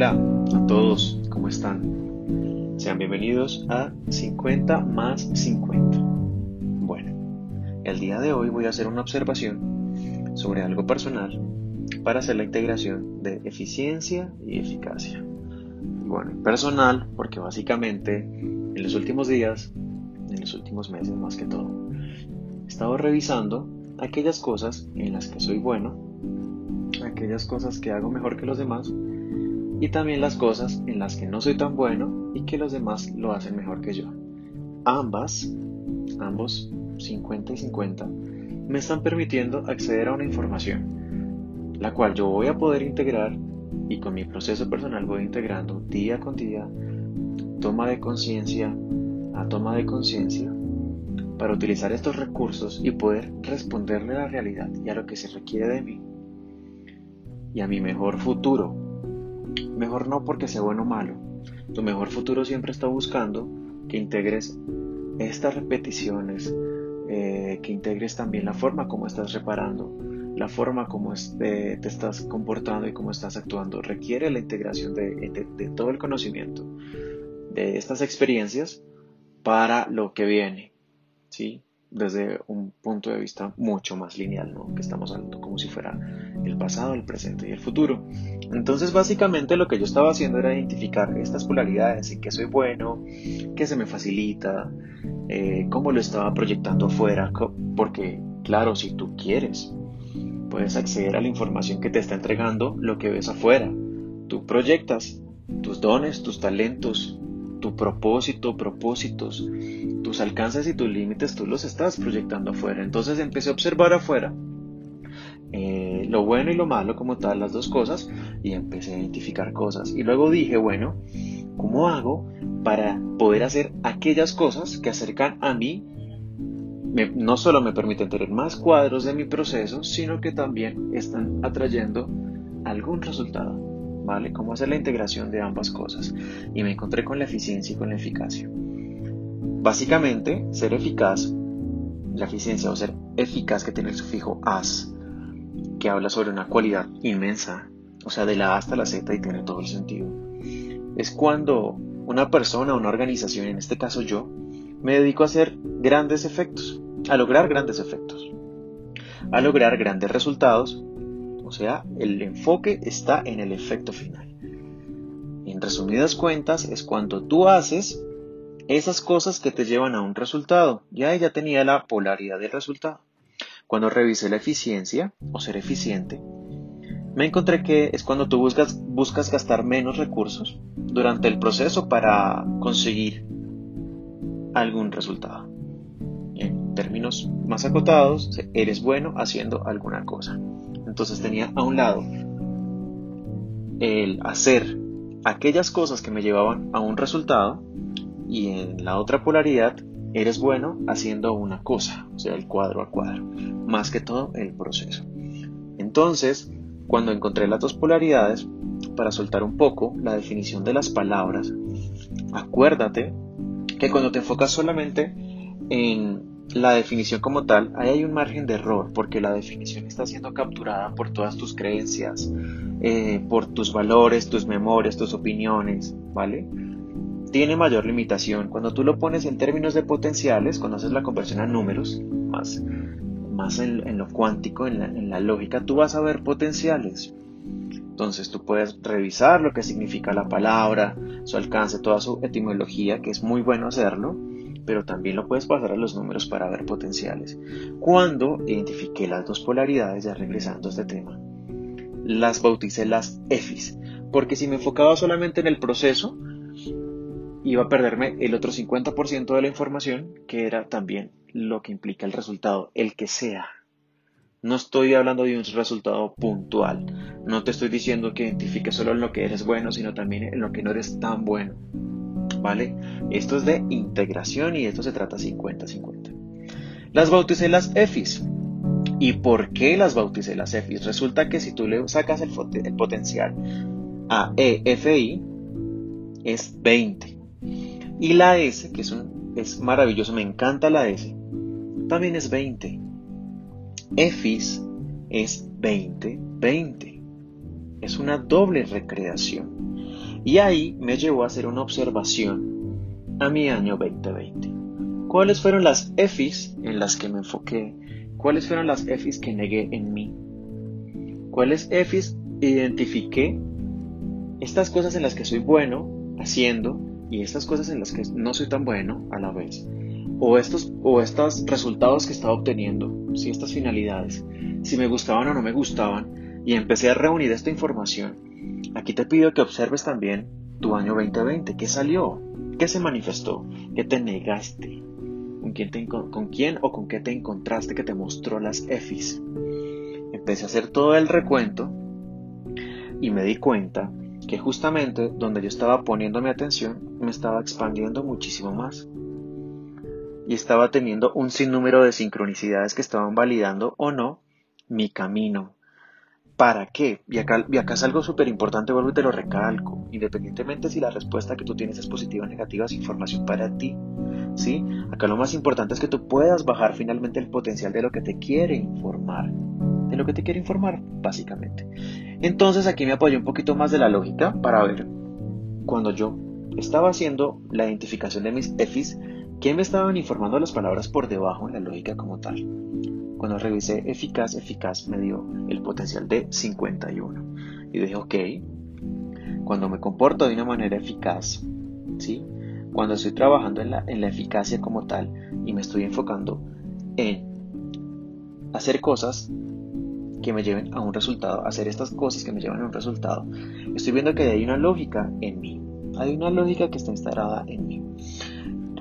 Hola a todos, ¿cómo están? Sean bienvenidos a 50 más 50. Bueno, el día de hoy voy a hacer una observación sobre algo personal para hacer la integración de eficiencia y eficacia. Bueno, personal porque básicamente en los últimos días, en los últimos meses más que todo, he estado revisando aquellas cosas en las que soy bueno, aquellas cosas que hago mejor que los demás y también las cosas en las que no soy tan bueno y que los demás lo hacen mejor que yo. Ambas, ambos 50 y 50, me están permitiendo acceder a una información, la cual yo voy a poder integrar y con mi proceso personal voy integrando día con día, toma de conciencia a toma de conciencia, para utilizar estos recursos y poder responderle a la realidad y a lo que se requiere de mí y a mi mejor futuro Mejor no porque sea bueno o malo. Tu mejor futuro siempre está buscando que integres estas repeticiones, eh, que integres también la forma como estás reparando, la forma como te estás comportando y cómo estás actuando. Requiere la integración de, de todo el conocimiento, de estas experiencias para lo que viene. ¿sí? Desde un punto de vista mucho más lineal, ¿no? que estamos hablando como si fuera el pasado, el presente y el futuro. Entonces básicamente lo que yo estaba haciendo era identificar estas polaridades, en qué soy bueno, qué se me facilita, eh, cómo lo estaba proyectando afuera, porque claro, si tú quieres, puedes acceder a la información que te está entregando lo que ves afuera. Tú proyectas tus dones, tus talentos, tu propósito, propósitos, tus alcances y tus límites, tú los estás proyectando afuera. Entonces empecé a observar afuera eh, lo bueno y lo malo como tal, las dos cosas, y empecé a identificar cosas. Y luego dije, bueno, ¿cómo hago para poder hacer aquellas cosas que acercan a mí? no solo me permiten tener más cuadros de mi proceso, sino que también están atrayendo algún resultado. ¿Vale? Cómo hacer la integración de ambas cosas. Y me encontré con la eficiencia y con la eficacia. Básicamente, ser eficaz, la eficiencia o ser eficaz que tiene el sufijo as, que habla sobre una cualidad inmensa, o sea, de la A hasta la Z y tiene todo el sentido. Es cuando una persona, una organización, en este caso yo, me dedico a hacer grandes efectos, a lograr grandes efectos, a lograr grandes resultados o sea, el enfoque está en el efecto final. En resumidas cuentas, es cuando tú haces esas cosas que te llevan a un resultado. Ya ella tenía la polaridad del resultado. Cuando revisé la eficiencia o ser eficiente, me encontré que es cuando tú buscas, buscas gastar menos recursos durante el proceso para conseguir algún resultado. En términos más acotados, eres bueno haciendo alguna cosa. Entonces tenía a un lado el hacer aquellas cosas que me llevaban a un resultado y en la otra polaridad eres bueno haciendo una cosa, o sea, el cuadro a cuadro, más que todo el proceso. Entonces, cuando encontré las dos polaridades, para soltar un poco la definición de las palabras, acuérdate que cuando te enfocas solamente en la definición como tal, ahí hay un margen de error porque la definición está siendo capturada por todas tus creencias, eh, por tus valores, tus memorias, tus opiniones, ¿vale? Tiene mayor limitación. Cuando tú lo pones en términos de potenciales, cuando haces la conversión a números, más, más en, lo cuántico, en la, en la lógica, tú vas a ver potenciales. Entonces tú puedes revisar lo que significa la palabra, su alcance, toda su etimología, que es muy bueno hacerlo pero también lo puedes pasar a los números para ver potenciales. Cuando identifiqué las dos polaridades, ya regresando a este tema, las bauticé las EFIs, porque si me enfocaba solamente en el proceso, iba a perderme el otro 50% de la información, que era también lo que implica el resultado, el que sea. No estoy hablando de un resultado puntual. No te estoy diciendo que identifiques solo en lo que eres bueno, sino también en lo que no eres tan bueno. ¿Vale? Esto es de integración y esto se trata 50-50. Las bauticé las EFIs. ¿Y por qué las bauticé las EFIs? Resulta que si tú le sacas el, potencial a EFI es 20. Y la S, que es, un, es maravilloso, me encanta la S, también es 20. EFIS es 20, 20. Es una doble recreación. Y ahí me llevó a hacer una observación a mi año 2020. ¿Cuáles fueron las EFIs en las que me enfoqué? ¿Cuáles fueron las EFIs que negué en mí? ¿Cuáles EFIs identifiqué? Estas cosas en las que soy bueno haciendo y estas cosas en las que no soy tan bueno a la vez. O estos, o estos resultados que estaba obteniendo, si estas finalidades, si me gustaban o no me gustaban, y empecé a reunir esta información. Aquí te pido que observes también tu año 2020, qué salió, qué se manifestó, qué te negaste, con quién, o con qué te encontraste que te mostró las EFIs. Empecé a hacer todo el recuento y me di cuenta que justamente donde yo estaba poniendo mi atención me estaba expandiendo muchísimo más. Y estaba teniendo un sinnúmero de sincronicidades que estaban validando o no mi camino. ¿Para qué? Y acá, y acá es algo súper importante, vuelvo y te lo recalco. Independientemente si la respuesta que tú tienes es positiva o negativa, es información para ti. ¿sí? Acá lo más importante es que tú puedas bajar finalmente el potencial de lo que te quiere informar de lo que te quiero informar, básicamente. Entonces aquí me apoyé un poquito más de la lógica para ver cuando yo estaba haciendo la identificación de mis EFIs, ¿qué me estaban informando las palabras por debajo en la lógica como tal? Cuando revisé eficaz, eficaz me dio el potencial de 51. Y dije, ok, cuando me comporto de una manera eficaz, ¿sí? cuando estoy trabajando en la, en la eficacia como tal y me estoy enfocando en hacer cosas que me lleven a un resultado, hacer estas cosas que me llevan a un resultado, estoy viendo que hay una lógica en mí. Hay una lógica que está instalada en mí.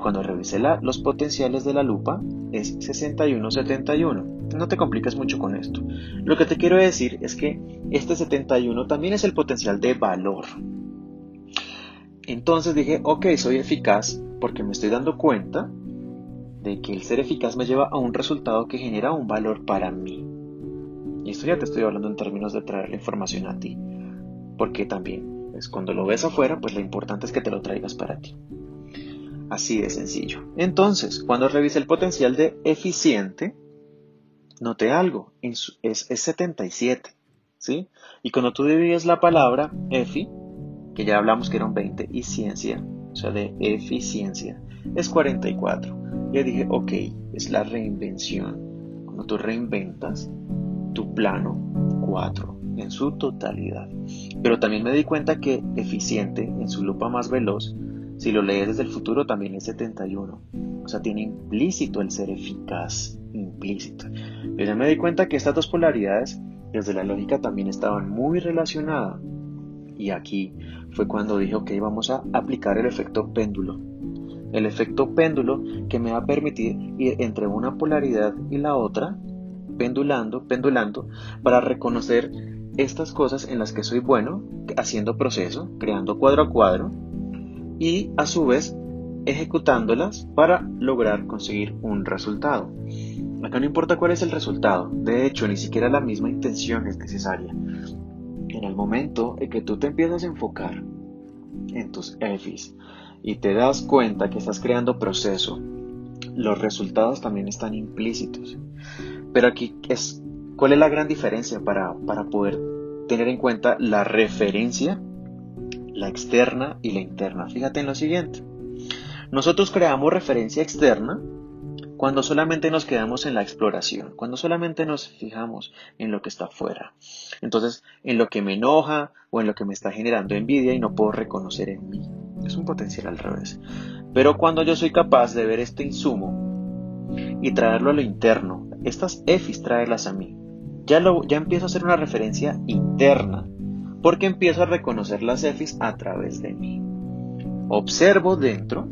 Cuando revisé los potenciales de la lupa, es 61-71. No te compliques mucho con esto. Lo que te quiero decir es que este 71 también es el potencial de valor. Entonces dije, ok, soy eficaz porque me estoy dando cuenta de que el ser eficaz me lleva a un resultado que genera un valor para mí. Y esto ya te estoy hablando en términos de traer la información a ti. Porque también, pues, cuando lo ves afuera, pues lo importante es que te lo traigas para ti. Así de sencillo. Entonces, cuando revise el potencial de eficiente, note algo, es, es 77. ¿sí? Y cuando tú divides la palabra efi, que ya hablamos que eran 20, y ciencia, o sea, de eficiencia, es 44. Ya dije, ok, es la reinvención. Cuando tú reinventas, tu plano 4 en su totalidad. Pero también me di cuenta que eficiente en su lupa más veloz, si lo lees desde el futuro, también es 71. O sea, tiene implícito el ser eficaz, implícito. Pero ya me di cuenta que estas dos polaridades, desde la lógica, también estaban muy relacionadas. Y aquí fue cuando dije, ok, vamos a aplicar el efecto péndulo. El efecto péndulo que me va a permitir ir entre una polaridad y la otra pendulando, pendulando, para reconocer estas cosas en las que soy bueno, haciendo proceso, creando cuadro a cuadro, y a su vez ejecutándolas para lograr conseguir un resultado. Acá no importa cuál es el resultado, de hecho ni siquiera la misma intención es necesaria. En el momento en que tú te empiezas a enfocar en tus EFIs y te das cuenta que estás creando proceso, los resultados también están implícitos. Pero aquí es, ¿cuál es la gran diferencia para, para poder tener en cuenta la referencia, la externa y la interna? Fíjate en lo siguiente. Nosotros creamos referencia externa cuando solamente nos quedamos en la exploración, cuando solamente nos fijamos en lo que está afuera. Entonces, en lo que me enoja o en lo que me está generando envidia y no puedo reconocer en mí. Es un potencial al revés. Pero cuando yo soy capaz de ver este insumo y traerlo a lo interno, estas EFIs traerlas a mí. Ya, lo, ya empiezo a hacer una referencia interna, porque empiezo a reconocer las EFIs a través de mí. Observo dentro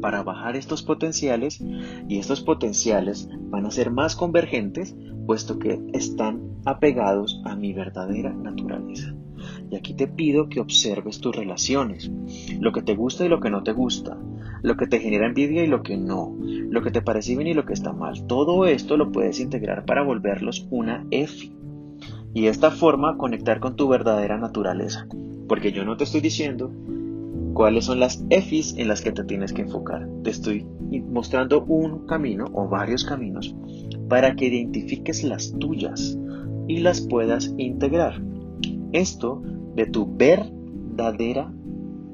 para bajar estos potenciales y estos potenciales van a ser más convergentes puesto que están apegados a mi verdadera naturaleza. Y aquí te pido que observes tus relaciones, lo que te gusta y lo que no te gusta, lo que te genera envidia y lo que no, lo que te parece bien y lo que está mal. Todo esto lo puedes integrar para volverlos una EFI. Y de esta forma conectar con tu verdadera naturaleza. Porque yo no te estoy diciendo cuáles son las EFIs en las que te tienes que enfocar. Te estoy mostrando un camino o varios caminos para que identifiques las tuyas y las puedas integrar. Esto de tu verdadera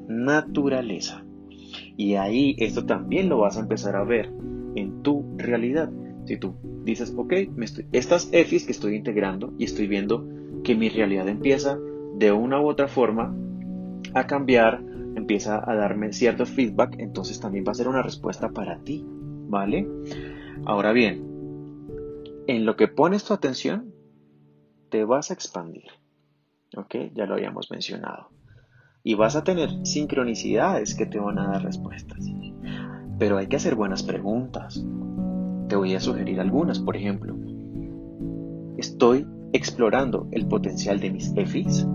naturaleza. Y ahí esto también lo vas a empezar a ver en tu realidad. Si tú dices, ok, estas EFIs que estoy integrando y estoy viendo que mi realidad empieza de una u otra forma a cambiar, empieza a darme cierto feedback, entonces también va a ser una respuesta para ti, ¿vale? Ahora bien, en lo que pones tu atención, te vas a expandir, ¿ok? Ya lo habíamos mencionado. Y vas a tener sincronicidades que te van a dar respuestas. Pero hay que hacer buenas preguntas. Te voy a sugerir algunas, por ejemplo. ¿Estoy explorando el potencial de mis EFIs?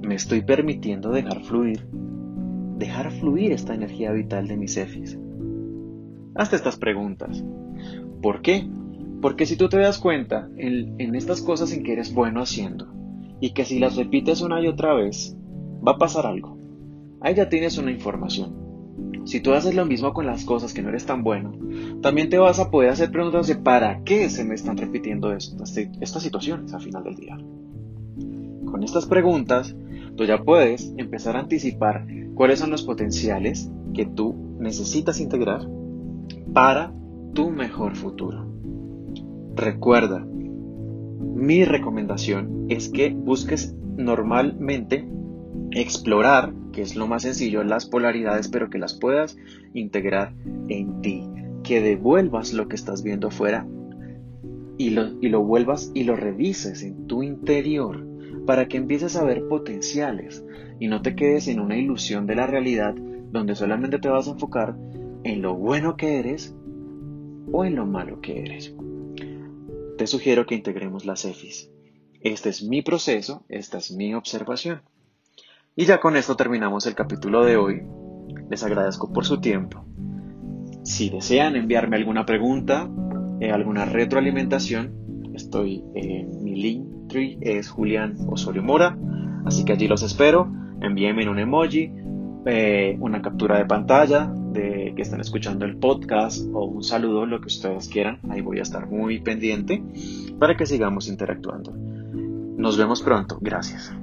¿Me estoy permitiendo dejar fluir? Dejar fluir esta energía vital de mis EFIs. Hazte estas preguntas. ¿Por qué? Porque si tú te das cuenta en, en estas cosas en que eres bueno haciendo y que si las repites una y otra vez, va a pasar algo. Ahí ya tienes una información. Si tú haces lo mismo con las cosas que no eres tan bueno, también te vas a poder hacer preguntas de para qué se me están repitiendo estas, estas situaciones al final del día. Con estas preguntas, tú ya puedes empezar a anticipar cuáles son los potenciales que tú necesitas integrar para tu mejor futuro. Recuerda, mi recomendación es que busques normalmente explorar, que es lo más sencillo, las polaridades, pero que las puedas integrar en ti, que devuelvas lo que estás viendo afuera y lo, y lo vuelvas y lo revises en tu interior para que empieces a ver potenciales y no te quedes en una ilusión de la realidad donde solamente te vas a enfocar en lo bueno que eres o en lo malo que eres. Te sugiero que integremos las EFIs. Este es mi proceso, esta es mi observación. Y ya con esto terminamos el capítulo de hoy. Les agradezco por su tiempo. Si desean enviarme alguna pregunta, eh, alguna retroalimentación, estoy en mi link tree, es Julián Osorio Mora, así que allí los espero. Envíenme un emoji, eh, una captura de pantalla de que están escuchando el podcast o un saludo, lo que ustedes quieran. Ahí voy a estar muy pendiente para que sigamos interactuando. Nos vemos pronto. Gracias.